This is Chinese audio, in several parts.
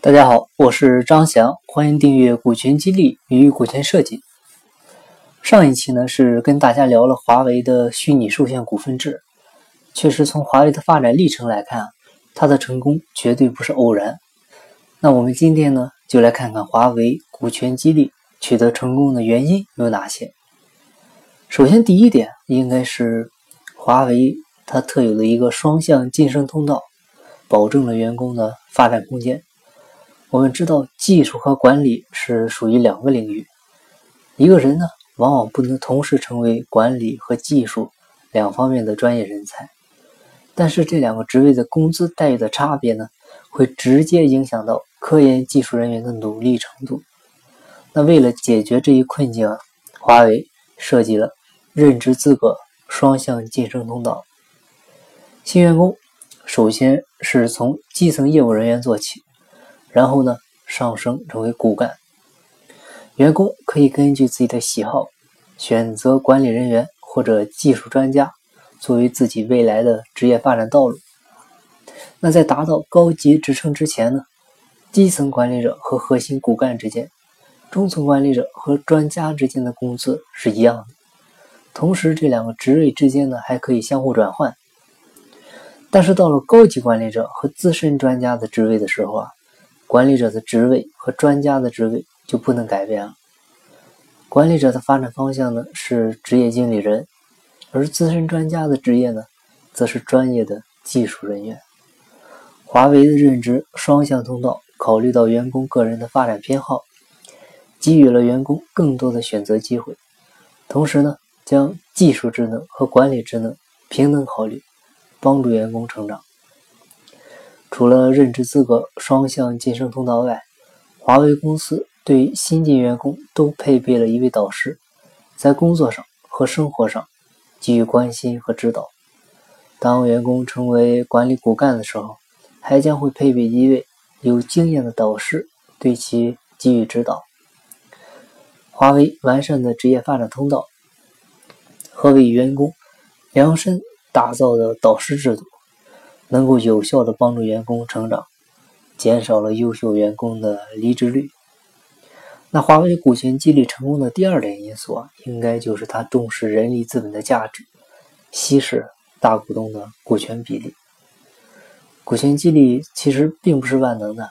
大家好，我是张翔，欢迎订阅股权激励与股权设计。上一期呢是跟大家聊了华为的虚拟受限股份制，确实从华为的发展历程来看，它的成功绝对不是偶然。那我们今天呢就来看看华为股权激励取得成功的原因有哪些。首先，第一点应该是华为它特有的一个双向晋升通道，保证了员工的发展空间。我们知道，技术和管理是属于两个领域。一个人呢，往往不能同时成为管理和技术两方面的专业人才。但是，这两个职位的工资待遇的差别呢，会直接影响到科研技术人员的努力程度。那为了解决这一困境啊，华为设计了任职资格双向晋升通道。新员工首先是从基层业务人员做起。然后呢，上升成为骨干。员工可以根据自己的喜好，选择管理人员或者技术专家作为自己未来的职业发展道路。那在达到高级职称之前呢，基层管理者和核心骨干之间，中层管理者和专家之间的工资是一样的。同时，这两个职位之间呢，还可以相互转换。但是到了高级管理者和资深专家的职位的时候啊。管理者的职位和专家的职位就不能改变了。管理者的发展方向呢是职业经理人，而资深专家的职业呢，则是专业的技术人员。华为的任职双向通道，考虑到员工个人的发展偏好，给予了员工更多的选择机会，同时呢，将技术职能和管理职能平等考虑，帮助员工成长。除了任职资格双向晋升通道外，华为公司对新进员工都配备了一位导师，在工作上和生活上给予关心和指导。当员工成为管理骨干的时候，还将会配备一位有经验的导师对其给予指导。华为完善的职业发展通道和为员工量身打造的导师制度。能够有效的帮助员工成长，减少了优秀员工的离职率。那华为股权激励成功的第二点因素啊，应该就是它重视人力资本的价值，稀释大股东的股权比例。股权激励其实并不是万能的，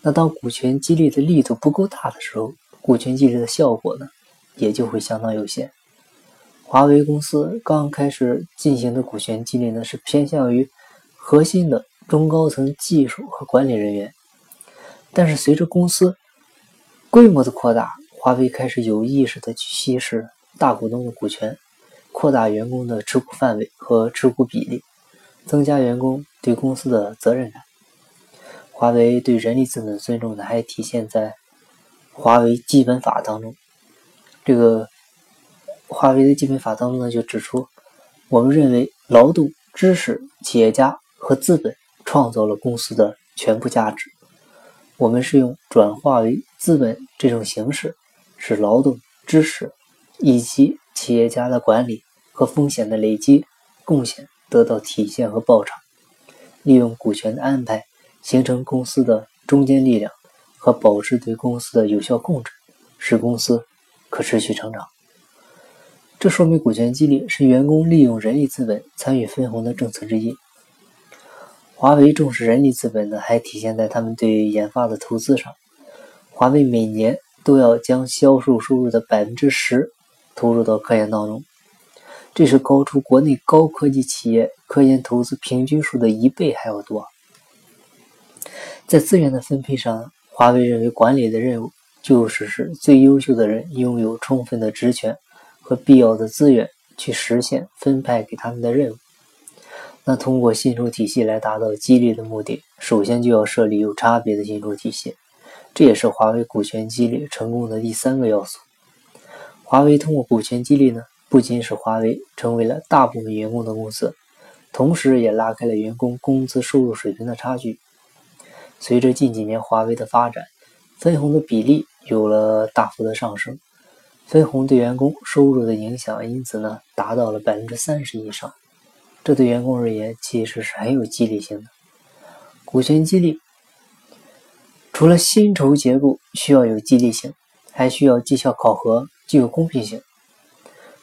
那当股权激励的力度不够大的时候，股权激励的效果呢，也就会相当有限。华为公司刚开始进行的股权激励呢，是偏向于。核心的中高层技术和管理人员，但是随着公司规模的扩大，华为开始有意识的去稀释大股东的股权，扩大员工的持股范围和持股比例，增加员工对公司的责任感。华为对人力资本的尊重呢，还体现在华为基本法当中。这个华为的基本法当中呢，就指出，我们认为劳动、知识、企业家。和资本创造了公司的全部价值。我们是用转化为资本这种形式，使劳动、知识以及企业家的管理和风险的累积贡献得到体现和报偿。利用股权的安排，形成公司的中坚力量和保持对公司的有效控制，使公司可持续成长。这说明股权激励是员工利用人力资本参与分红的政策之一。华为重视人力资本呢，还体现在他们对研发的投资上。华为每年都要将销售收入的百分之十投入到科研当中，这是高出国内高科技企业科研投资平均数的一倍还要多。在资源的分配上，华为认为管理的任务就是使最优秀的人拥有充分的职权和必要的资源，去实现分派给他们的任务。那通过薪酬体系来达到激励的目的，首先就要设立有差别的薪酬体系，这也是华为股权激励成功的第三个要素。华为通过股权激励呢，不仅使华为成为了大部分员工的公司，同时也拉开了员工工资收入水平的差距。随着近几年华为的发展，分红的比例有了大幅的上升，分红对员工收入的影响因此呢，达到了百分之三十以上。这对员工而言，其实是很有激励性的。股权激励除了薪酬结构需要有激励性，还需要绩效考核具有公平性。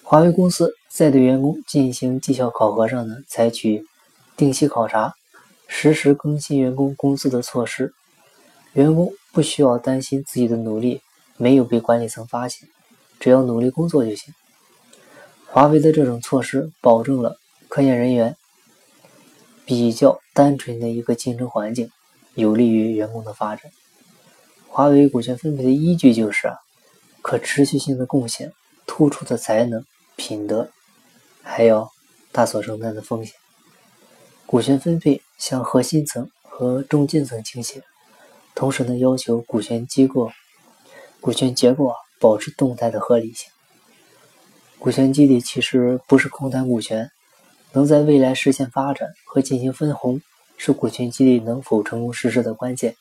华为公司在对员工进行绩效考核上呢，采取定期考察、实时更新员工工资的措施，员工不需要担心自己的努力没有被管理层发现，只要努力工作就行。华为的这种措施保证了科研人员比较单纯的一个竞争环境，有利于员工的发展。华为股权分配的依据就是啊，可持续性的贡献、突出的才能。品德，还有大所承担的风险。股权分配向核心层和中间层倾斜，同时呢，要求股权机构、股权结构啊保持动态的合理性。股权激励其实不是空谈股权，能在未来实现发展和进行分红，是股权激励能否成功实施的关键。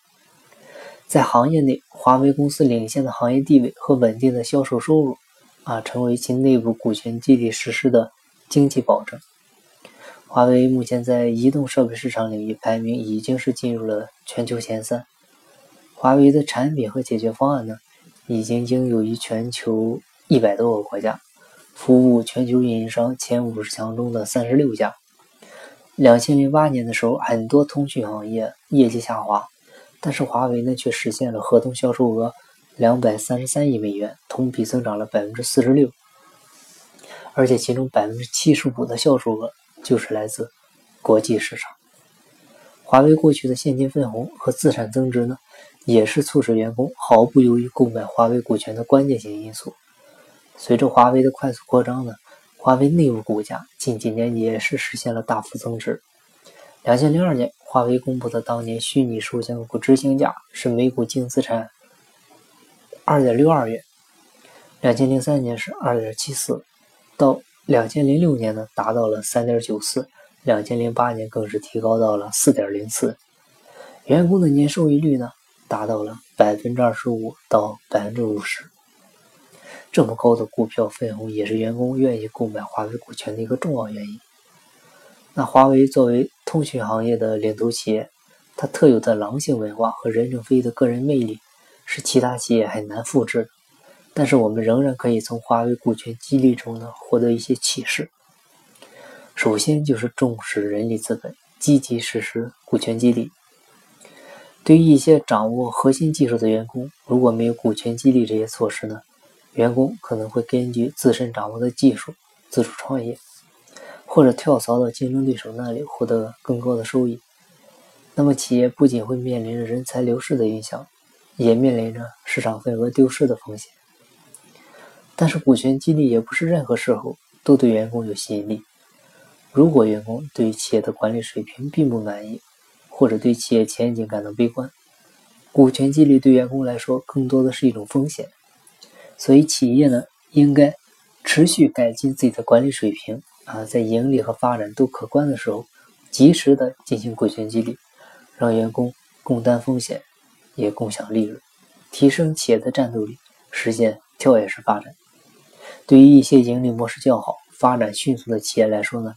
在行业内，华为公司领先的行业地位和稳定的销售收入。啊，成为其内部股权激励实施的经济保证。华为目前在移动设备市场领域排名已经是进入了全球前三。华为的产品和解决方案呢，已经应用于全球一百多个国家，服务全球运营商前五十强中的三十六家。两千零八年的时候，很多通讯行业业绩下滑，但是华为呢，却实现了合同销售额。两百三十三亿美元，同比增长了百分之四十六，而且其中百分之七十五的销售额就是来自国际市场。华为过去的现金分红和资产增值呢，也是促使员工毫不犹豫购买华为股权的关键性因素。随着华为的快速扩张呢，华为内部股价近几年也是实现了大幅增值。两千零二年，华为公布的当年虚拟数项股执行价是每股净资产。二点六二元，两千零三年是二点七四，到两千零六年呢达到了三点九四，两千零八年更是提高到了四点零四，员工的年收益率呢达到了百分之二十五到百分之五十，这么高的股票分红也是员工愿意购买华为股权的一个重要原因。那华为作为通讯行业的领头企业，它特有的狼性文化和任正非的个人魅力。是其他企业很难复制的，但是我们仍然可以从华为股权激励中呢获得一些启示。首先就是重视人力资本，积极实施股权激励。对于一些掌握核心技术的员工，如果没有股权激励这些措施呢，员工可能会根据自身掌握的技术自主创业，或者跳槽到竞争对手那里获得更高的收益。那么企业不仅会面临着人才流失的影响。也面临着市场份额丢失的风险，但是股权激励也不是任何时候都对员工有吸引力。如果员工对于企业的管理水平并不满意，或者对企业前景感到悲观，股权激励对员工来说更多的是一种风险。所以企业呢，应该持续改进自己的管理水平啊，在盈利和发展都可观的时候，及时的进行股权激励，让员工共担风险。也共享利润，提升企业的战斗力，实现跳跃式发展。对于一些盈利模式较好、发展迅速的企业来说呢，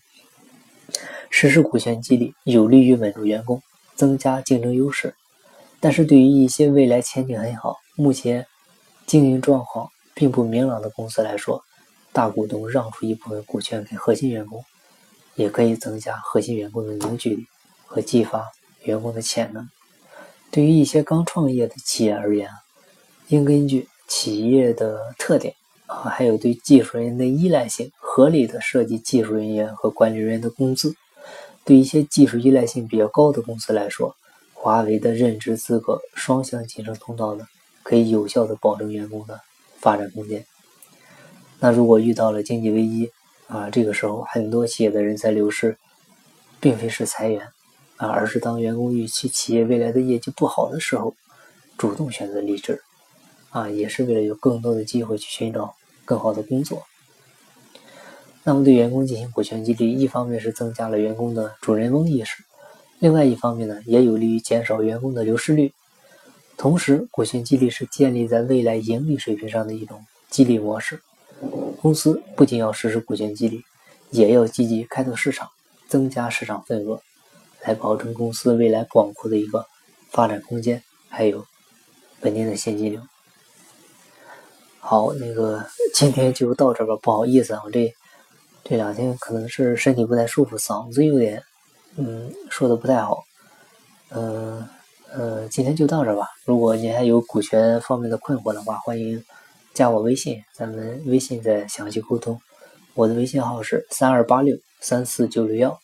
实施股权激励有利于稳住员工，增加竞争优势。但是对于一些未来前景很好、目前经营状况并不明朗的公司来说，大股东让出一部分股权给核心员工，也可以增加核心员工的凝聚力和激发员工的潜能。对于一些刚创业的企业而言，应根据企业的特点啊，还有对技术人员的依赖性，合理的设计技术人员和管理人员的工资。对一些技术依赖性比较高的公司来说，华为的任职资格双向晋升通道呢，可以有效的保证员工的发展空间。那如果遇到了经济危机啊，这个时候很多企业的人才流失，并非是裁员。啊，而是当员工预期企业未来的业绩不好的时候，主动选择离职，啊，也是为了有更多的机会去寻找更好的工作。那么，对员工进行股权激励，一方面是增加了员工的主人翁意识，另外一方面呢，也有利于减少员工的流失率。同时，股权激励是建立在未来盈利水平上的一种激励模式。公司不仅要实施股权激励，也要积极开拓市场，增加市场份额。来保证公司未来广阔的一个发展空间，还有稳定的现金流。好，那个今天就到这吧，不好意思啊，我这这两天可能是身体不太舒服，嗓子有点，嗯，说的不太好，嗯嗯，今天就到这吧。如果你还有股权方面的困惑的话，欢迎加我微信，咱们微信再详细沟通。我的微信号是三二八六三四九六幺。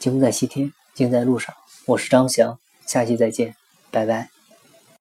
金在西天，金在路上。我是张翔，下期再见，拜拜。